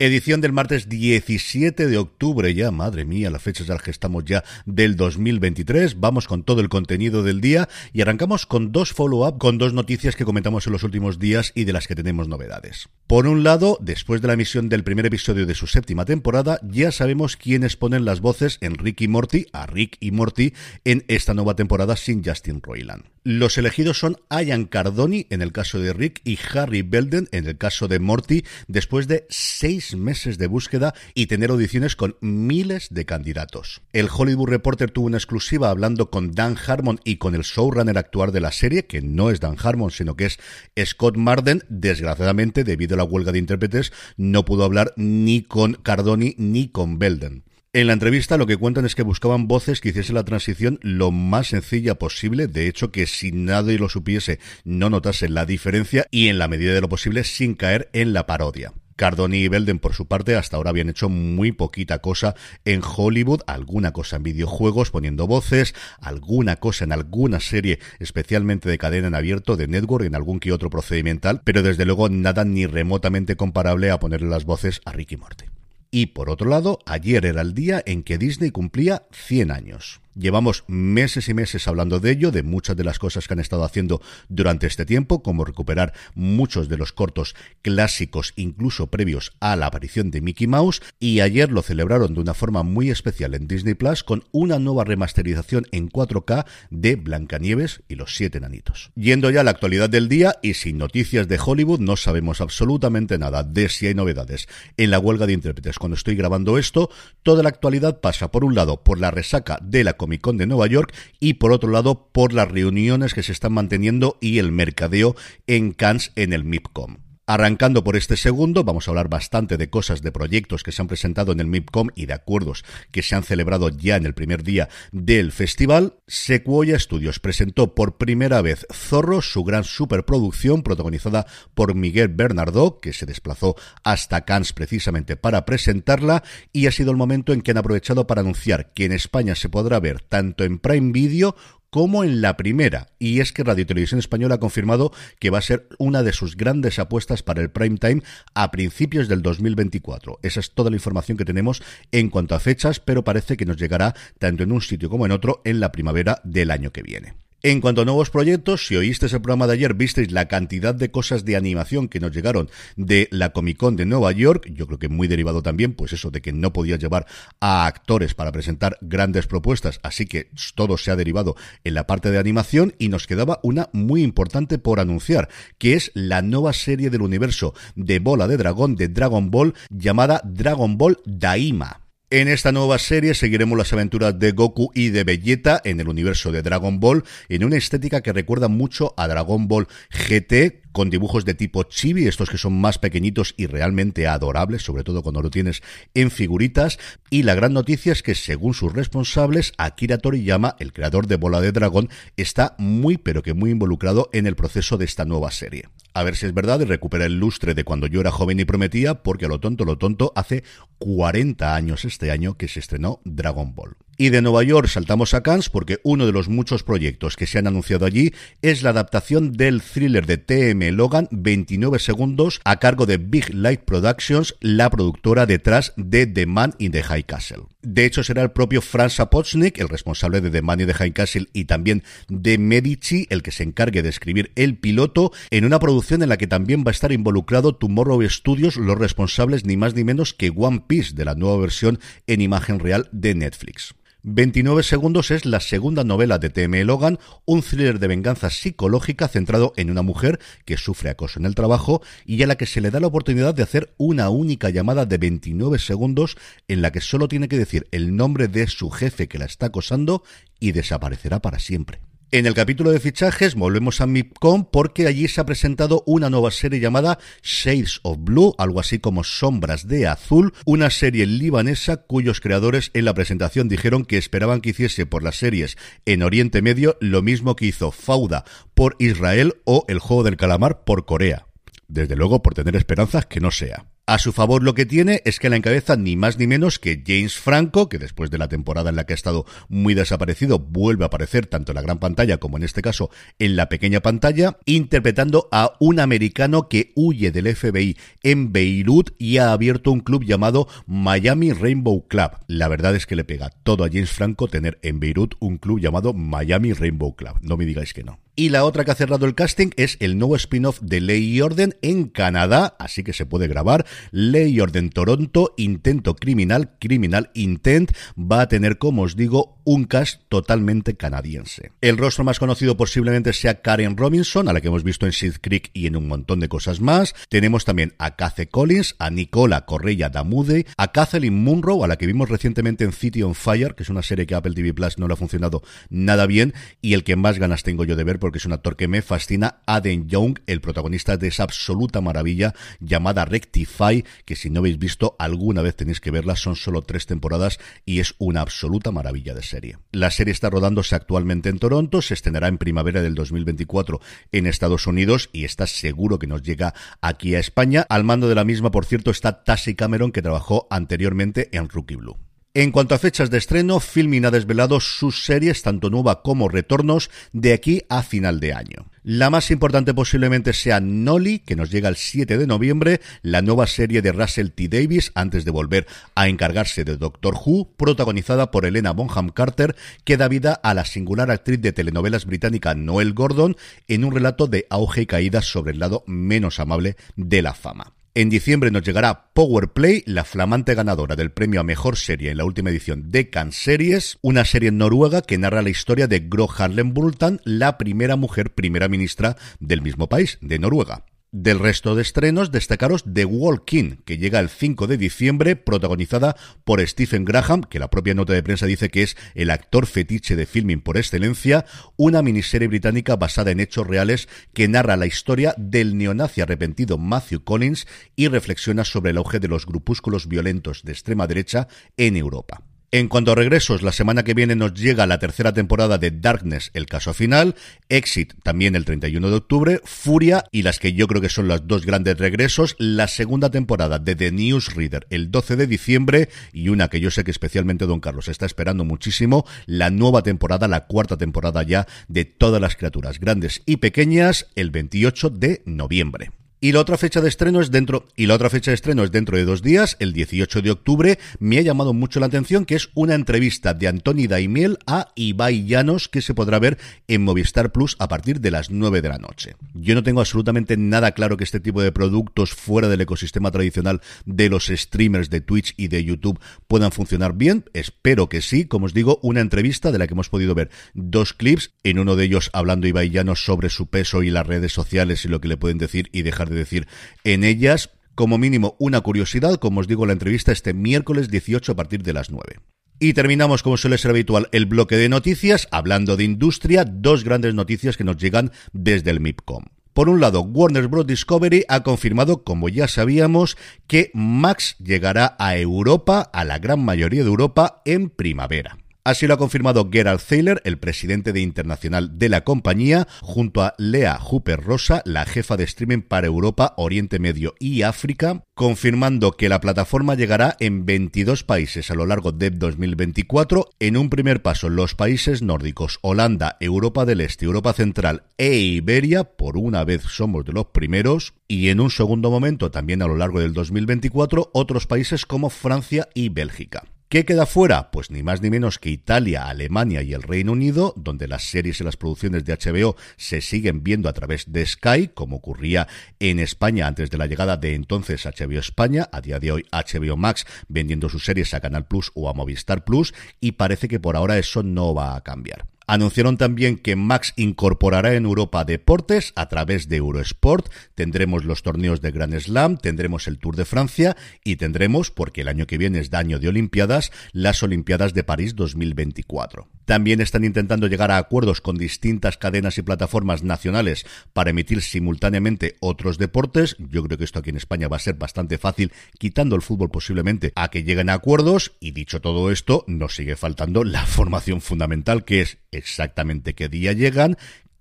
Edición del martes 17 de octubre ya, madre mía, la fecha ya que estamos ya del 2023. Vamos con todo el contenido del día y arrancamos con dos follow-up, con dos noticias que comentamos en los últimos días y de las que tenemos novedades. Por un lado, después de la emisión del primer episodio de su séptima temporada, ya sabemos quiénes ponen las voces en Rick y Morty, a Rick y Morty, en esta nueva temporada sin Justin Roiland. Los elegidos son Ian Cardoni en el caso de Rick y Harry Belden en el caso de Morty, después de seis meses de búsqueda y tener audiciones con miles de candidatos. El Hollywood Reporter tuvo una exclusiva hablando con Dan Harmon y con el showrunner actual de la serie, que no es Dan Harmon, sino que es Scott Marden. Desgraciadamente, debido a la huelga de intérpretes, no pudo hablar ni con Cardoni ni con Belden. En la entrevista lo que cuentan es que buscaban voces que hiciesen la transición lo más sencilla posible, de hecho que si nadie lo supiese no notase la diferencia y en la medida de lo posible sin caer en la parodia. Cardoni y Belden, por su parte, hasta ahora habían hecho muy poquita cosa en Hollywood, alguna cosa en videojuegos, poniendo voces, alguna cosa en alguna serie, especialmente de cadena en abierto, de network, en algún que otro procedimental, pero desde luego nada ni remotamente comparable a ponerle las voces a Ricky Morty. Y por otro lado, ayer era el día en que Disney cumplía 100 años. Llevamos meses y meses hablando de ello, de muchas de las cosas que han estado haciendo durante este tiempo, como recuperar muchos de los cortos clásicos, incluso previos a la aparición de Mickey Mouse, y ayer lo celebraron de una forma muy especial en Disney Plus con una nueva remasterización en 4K de Blancanieves y los Siete Nanitos. Yendo ya a la actualidad del día y sin noticias de Hollywood, no sabemos absolutamente nada de si hay novedades en la huelga de intérpretes. Cuando estoy grabando esto, toda la actualidad pasa por un lado por la resaca de la Comic Con de Nueva York y por otro lado por las reuniones que se están manteniendo y el mercadeo en Cannes en el MIPCOM. Arrancando por este segundo, vamos a hablar bastante de cosas, de proyectos que se han presentado en el MIPCOM y de acuerdos que se han celebrado ya en el primer día del festival. Sequoia Studios presentó por primera vez Zorro, su gran superproducción protagonizada por Miguel Bernardo, que se desplazó hasta Cannes precisamente para presentarla y ha sido el momento en que han aprovechado para anunciar que en España se podrá ver tanto en Prime Video como en la primera. Y es que Radio Televisión Española ha confirmado que va a ser una de sus grandes apuestas para el prime time a principios del 2024. Esa es toda la información que tenemos en cuanto a fechas, pero parece que nos llegará tanto en un sitio como en otro en la primavera del año que viene. En cuanto a nuevos proyectos, si oísteis el programa de ayer, visteis la cantidad de cosas de animación que nos llegaron de la Comic Con de Nueva York, yo creo que muy derivado también, pues eso de que no podía llevar a actores para presentar grandes propuestas, así que todo se ha derivado en la parte de animación y nos quedaba una muy importante por anunciar, que es la nueva serie del universo de bola de dragón de Dragon Ball llamada Dragon Ball Daima. En esta nueva serie seguiremos las aventuras de Goku y de Vegeta en el universo de Dragon Ball en una estética que recuerda mucho a Dragon Ball GT con dibujos de tipo chibi, estos que son más pequeñitos y realmente adorables, sobre todo cuando lo tienes en figuritas. Y la gran noticia es que, según sus responsables, Akira Toriyama, el creador de Bola de Dragón, está muy pero que muy involucrado en el proceso de esta nueva serie. A ver si es verdad y recupera el lustre de cuando yo era joven y prometía, porque a lo tonto, lo tonto, hace 40 años este año que se estrenó Dragon Ball. Y de Nueva York saltamos a Cannes porque uno de los muchos proyectos que se han anunciado allí es la adaptación del thriller de TM Logan 29 segundos a cargo de Big Light Productions, la productora detrás de The Man in the High Castle. De hecho, será el propio Franz Sapochnik, el responsable de The Money de High Castle y también de Medici, el que se encargue de escribir el piloto en una producción en la que también va a estar involucrado Tomorrow Studios, los responsables ni más ni menos que One Piece de la nueva versión en imagen real de Netflix. 29 segundos es la segunda novela de T.M. Logan, un thriller de venganza psicológica centrado en una mujer que sufre acoso en el trabajo y a la que se le da la oportunidad de hacer una única llamada de 29 segundos en la que solo tiene que decir el nombre de su jefe que la está acosando y desaparecerá para siempre. En el capítulo de fichajes volvemos a MIPCOM porque allí se ha presentado una nueva serie llamada Shades of Blue, algo así como Sombras de Azul, una serie libanesa cuyos creadores en la presentación dijeron que esperaban que hiciese por las series en Oriente Medio lo mismo que hizo Fauda por Israel o El Juego del Calamar por Corea. Desde luego, por tener esperanzas, que no sea. A su favor lo que tiene es que la encabeza ni más ni menos que James Franco, que después de la temporada en la que ha estado muy desaparecido, vuelve a aparecer tanto en la gran pantalla como en este caso en la pequeña pantalla, interpretando a un americano que huye del FBI en Beirut y ha abierto un club llamado Miami Rainbow Club. La verdad es que le pega todo a James Franco tener en Beirut un club llamado Miami Rainbow Club. No me digáis que no. Y la otra que ha cerrado el casting es el nuevo spin-off de Ley y Orden en Canadá, así que se puede grabar. Ley Orden Toronto, Intento Criminal, Criminal Intent, va a tener, como os digo, un cast totalmente canadiense. El rostro más conocido posiblemente sea Karen Robinson, a la que hemos visto en Sid Creek y en un montón de cosas más. Tenemos también a Cathy Collins, a Nicola Correia Damude, a Kathleen Munro, a la que vimos recientemente en City on Fire, que es una serie que Apple TV Plus no le ha funcionado nada bien, y el que más ganas tengo yo de ver porque es un actor que me fascina, Aden Young, el protagonista de esa absoluta maravilla llamada Rectify, que si no habéis visto alguna vez tenéis que verla, son solo tres temporadas y es una absoluta maravilla de serie. La serie está rodándose actualmente en Toronto, se estrenará en primavera del 2024 en Estados Unidos y está seguro que nos llega aquí a España. Al mando de la misma, por cierto, está Tassie Cameron, que trabajó anteriormente en Rookie Blue. En cuanto a fechas de estreno, Filmin ha desvelado sus series, tanto nueva como retornos, de aquí a final de año. La más importante posiblemente sea Nolly, que nos llega el 7 de noviembre, la nueva serie de Russell T. Davis, antes de volver a encargarse de Doctor Who, protagonizada por Elena Bonham Carter, que da vida a la singular actriz de telenovelas británica Noel Gordon en un relato de auge y caída sobre el lado menos amable de la fama. En diciembre nos llegará Power Play, la flamante ganadora del premio a mejor serie en la última edición de Cannes Series, una serie noruega que narra la historia de Gro Harlem Brundtland, la primera mujer primera ministra del mismo país, de Noruega. Del resto de estrenos, destacaros The Walking, que llega el 5 de diciembre, protagonizada por Stephen Graham, que la propia nota de prensa dice que es el actor fetiche de filming por excelencia, una miniserie británica basada en hechos reales que narra la historia del neonazi arrepentido Matthew Collins y reflexiona sobre el auge de los grupúsculos violentos de extrema derecha en Europa. En cuanto a regresos, la semana que viene nos llega la tercera temporada de Darkness, el caso final, Exit también el 31 de octubre, Furia y las que yo creo que son los dos grandes regresos, la segunda temporada de The Newsreader el 12 de diciembre y una que yo sé que especialmente Don Carlos está esperando muchísimo, la nueva temporada, la cuarta temporada ya de todas las criaturas grandes y pequeñas el 28 de noviembre. Y la otra fecha de estreno es dentro, y la otra fecha de estreno es dentro de dos días, el 18 de octubre. Me ha llamado mucho la atención que es una entrevista de Antoni Daimiel a Ibai Llanos que se podrá ver en Movistar Plus a partir de las 9 de la noche. Yo no tengo absolutamente nada claro que este tipo de productos fuera del ecosistema tradicional de los streamers de Twitch y de YouTube puedan funcionar bien. Espero que sí. Como os digo, una entrevista de la que hemos podido ver dos clips, en uno de ellos hablando Ibai Llanos sobre su peso y las redes sociales y lo que le pueden decir y dejar de decir en ellas. Como mínimo, una curiosidad, como os digo, la entrevista este miércoles 18 a partir de las 9. Y terminamos, como suele ser habitual, el bloque de noticias, hablando de industria, dos grandes noticias que nos llegan desde el MIPCOM. Por un lado, Warner Bros. Discovery ha confirmado, como ya sabíamos, que Max llegará a Europa, a la gran mayoría de Europa, en primavera. Así lo ha confirmado Gerald Thaler, el presidente de internacional de la compañía, junto a Lea Hooper Rosa, la jefa de streaming para Europa, Oriente Medio y África, confirmando que la plataforma llegará en 22 países a lo largo de 2024. En un primer paso, los países nórdicos, Holanda, Europa del Este, Europa Central e Iberia, por una vez somos de los primeros, y en un segundo momento, también a lo largo del 2024, otros países como Francia y Bélgica. ¿Qué queda fuera? Pues ni más ni menos que Italia, Alemania y el Reino Unido, donde las series y las producciones de HBO se siguen viendo a través de Sky, como ocurría en España antes de la llegada de entonces HBO España, a día de hoy HBO Max vendiendo sus series a Canal Plus o a Movistar Plus, y parece que por ahora eso no va a cambiar. Anunciaron también que Max incorporará en Europa deportes a través de Eurosport. Tendremos los torneos de Grand Slam, tendremos el Tour de Francia y tendremos, porque el año que viene es daño de Olimpiadas, las Olimpiadas de París 2024. También están intentando llegar a acuerdos con distintas cadenas y plataformas nacionales para emitir simultáneamente otros deportes. Yo creo que esto aquí en España va a ser bastante fácil, quitando el fútbol posiblemente a que lleguen a acuerdos. Y dicho todo esto, nos sigue faltando la formación fundamental, que es exactamente qué día llegan,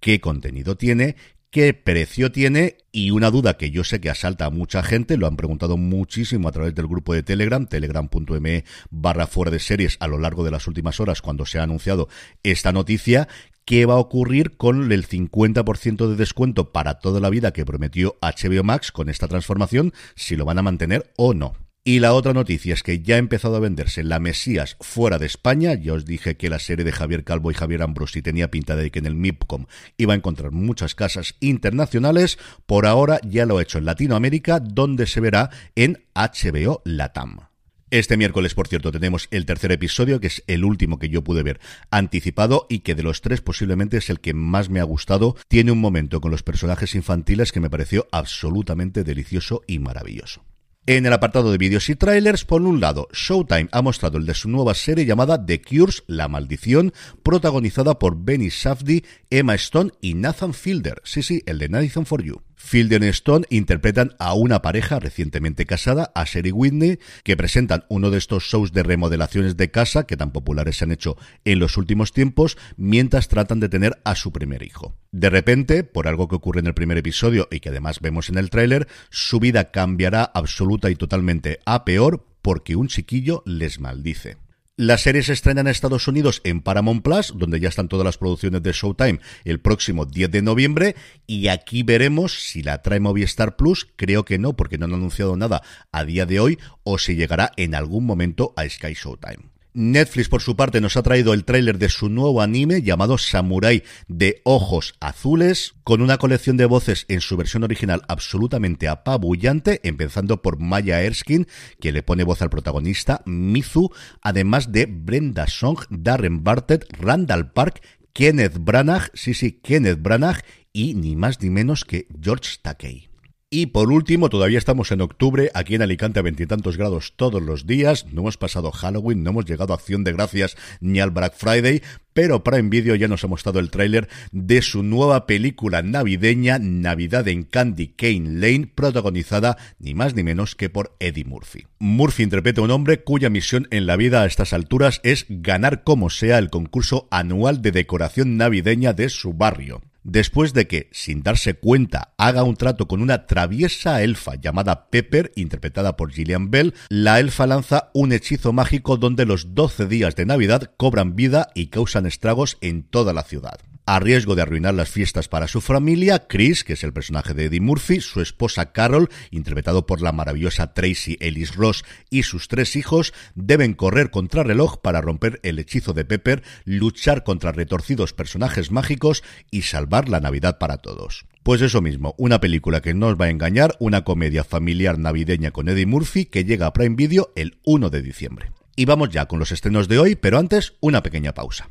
qué contenido tiene, qué precio tiene y una duda que yo sé que asalta a mucha gente, lo han preguntado muchísimo a través del grupo de Telegram, telegram.me barra fuera de series a lo largo de las últimas horas cuando se ha anunciado esta noticia, qué va a ocurrir con el 50% de descuento para toda la vida que prometió HBO Max con esta transformación, si lo van a mantener o no. Y la otra noticia es que ya ha empezado a venderse la Mesías fuera de España. Ya os dije que la serie de Javier Calvo y Javier Ambrosi tenía pinta de que en el MIPCOM iba a encontrar muchas casas internacionales. Por ahora ya lo ha hecho en Latinoamérica, donde se verá en HBO Latam. Este miércoles, por cierto, tenemos el tercer episodio, que es el último que yo pude ver anticipado y que de los tres posiblemente es el que más me ha gustado. Tiene un momento con los personajes infantiles que me pareció absolutamente delicioso y maravilloso. En el apartado de vídeos y trailers, por un lado, Showtime ha mostrado el de su nueva serie llamada The Cures, La Maldición, protagonizada por Benny Safdie, Emma Stone y Nathan Fielder. Sí, sí, el de Nathan for You. Fielder y Stone interpretan a una pareja recientemente casada, a Sherry Whitney, que presentan uno de estos shows de remodelaciones de casa que tan populares se han hecho en los últimos tiempos, mientras tratan de tener a su primer hijo. De repente, por algo que ocurre en el primer episodio y que además vemos en el tráiler, su vida cambiará absoluta y totalmente a peor porque un chiquillo les maldice. La serie se estrena en Estados Unidos en Paramount Plus, donde ya están todas las producciones de Showtime el próximo 10 de noviembre. Y aquí veremos si la trae Movistar Plus. Creo que no, porque no han anunciado nada a día de hoy, o si llegará en algún momento a Sky Showtime. Netflix, por su parte, nos ha traído el tráiler de su nuevo anime llamado Samurai de Ojos Azules, con una colección de voces en su versión original absolutamente apabullante, empezando por Maya Erskine, que le pone voz al protagonista, Mizu, además de Brenda Song, Darren Bartlett, Randall Park, Kenneth Branagh, sí, sí, Kenneth Branagh, y ni más ni menos que George Takei. Y por último, todavía estamos en octubre, aquí en Alicante a veintitantos grados todos los días, no hemos pasado Halloween, no hemos llegado a Acción de Gracias ni al Black Friday, pero Prime Video ya nos ha mostrado el tráiler de su nueva película navideña, Navidad en Candy Cane Lane, protagonizada ni más ni menos que por Eddie Murphy. Murphy interpreta a un hombre cuya misión en la vida a estas alturas es ganar como sea el concurso anual de decoración navideña de su barrio después de que, sin darse cuenta, haga un trato con una traviesa elfa llamada Pepper, interpretada por Gillian Bell, la elfa lanza un hechizo mágico donde los 12 días de Navidad cobran vida y causan estragos en toda la ciudad a riesgo de arruinar las fiestas para su familia, Chris, que es el personaje de Eddie Murphy, su esposa Carol, interpretado por la maravillosa Tracy Ellis Ross, y sus tres hijos, deben correr contra reloj para romper el hechizo de Pepper, luchar contra retorcidos personajes mágicos y salvar la Navidad para todos. Pues eso mismo, una película que no os va a engañar, una comedia familiar navideña con Eddie Murphy que llega a Prime Video el 1 de diciembre. Y vamos ya con los estrenos de hoy, pero antes una pequeña pausa.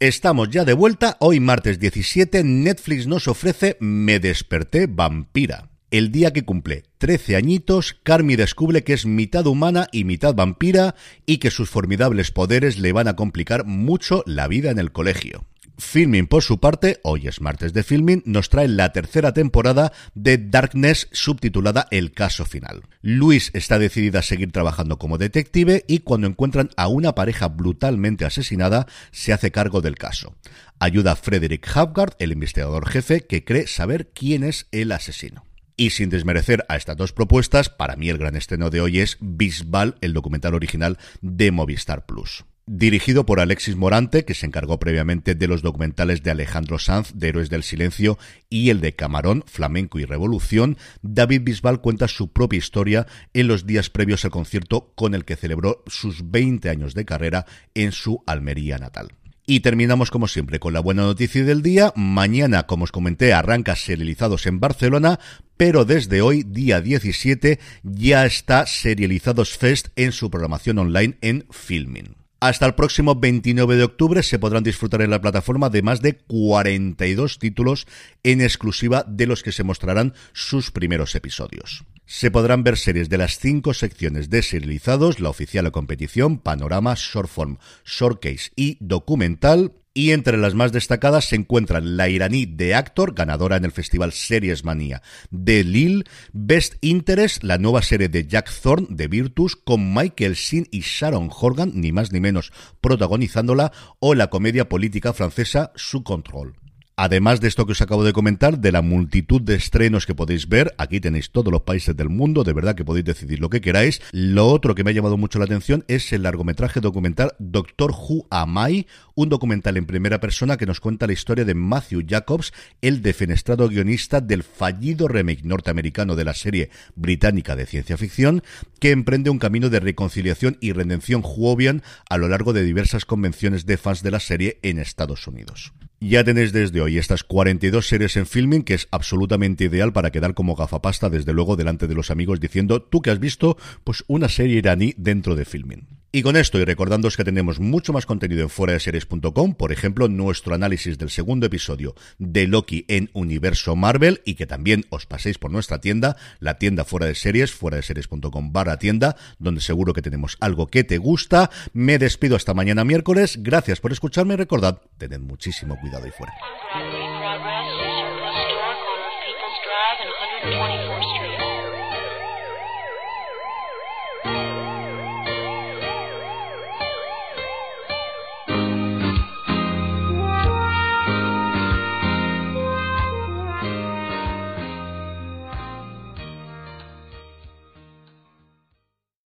Estamos ya de vuelta. Hoy martes 17 Netflix nos ofrece Me desperté vampira. El día que cumple 13 añitos, Carmi descubre que es mitad humana y mitad vampira y que sus formidables poderes le van a complicar mucho la vida en el colegio. Filming, por su parte, hoy es martes de Filming, nos trae la tercera temporada de Darkness subtitulada El caso final. Luis está decidida a seguir trabajando como detective y cuando encuentran a una pareja brutalmente asesinada, se hace cargo del caso. Ayuda a Frederick Hapgard, el investigador jefe, que cree saber quién es el asesino. Y sin desmerecer a estas dos propuestas, para mí el gran estreno de hoy es Bisbal, el documental original de Movistar Plus. Dirigido por Alexis Morante, que se encargó previamente de los documentales de Alejandro Sanz, de Héroes del Silencio, y el de Camarón, Flamenco y Revolución, David Bisbal cuenta su propia historia en los días previos al concierto con el que celebró sus 20 años de carrera en su Almería natal. Y terminamos como siempre con la buena noticia del día. Mañana, como os comenté, arranca serializados en Barcelona, pero desde hoy, día 17, ya está Serializados Fest en su programación online en Filming. Hasta el próximo 29 de octubre se podrán disfrutar en la plataforma de más de 42 títulos en exclusiva de los que se mostrarán sus primeros episodios. Se podrán ver series de las cinco secciones de serializados, la oficial a competición, panorama, shortform, showcase y documental, y entre las más destacadas se encuentran la iraní de Actor, ganadora en el festival Series Manía de Lille, Best Interest, la nueva serie de Jack Thorne de Virtus, con Michael Sheen y Sharon Horgan, ni más ni menos, protagonizándola, o la comedia política francesa Su Control. Además de esto que os acabo de comentar, de la multitud de estrenos que podéis ver, aquí tenéis todos los países del mundo, de verdad que podéis decidir lo que queráis. Lo otro que me ha llamado mucho la atención es el largometraje documental Doctor Who Amai, un documental en primera persona que nos cuenta la historia de Matthew Jacobs, el defenestrado guionista del fallido remake norteamericano de la serie británica de ciencia ficción, que emprende un camino de reconciliación y redención Whovian a lo largo de diversas convenciones de fans de la serie en Estados Unidos. Ya tenéis desde hoy estas 42 series en filming, que es absolutamente ideal para quedar como gafapasta, desde luego, delante de los amigos diciendo, tú que has visto, pues una serie iraní dentro de filming. Y con esto, y recordándoos que tenemos mucho más contenido en fuera de series.com, por ejemplo, nuestro análisis del segundo episodio de Loki en Universo Marvel, y que también os paséis por nuestra tienda, la tienda fuera de series, fuera de series.com barra tienda, donde seguro que tenemos algo que te gusta. Me despido hasta mañana miércoles. Gracias por escucharme y recordad, tened muchísimo cuidado ahí fuera.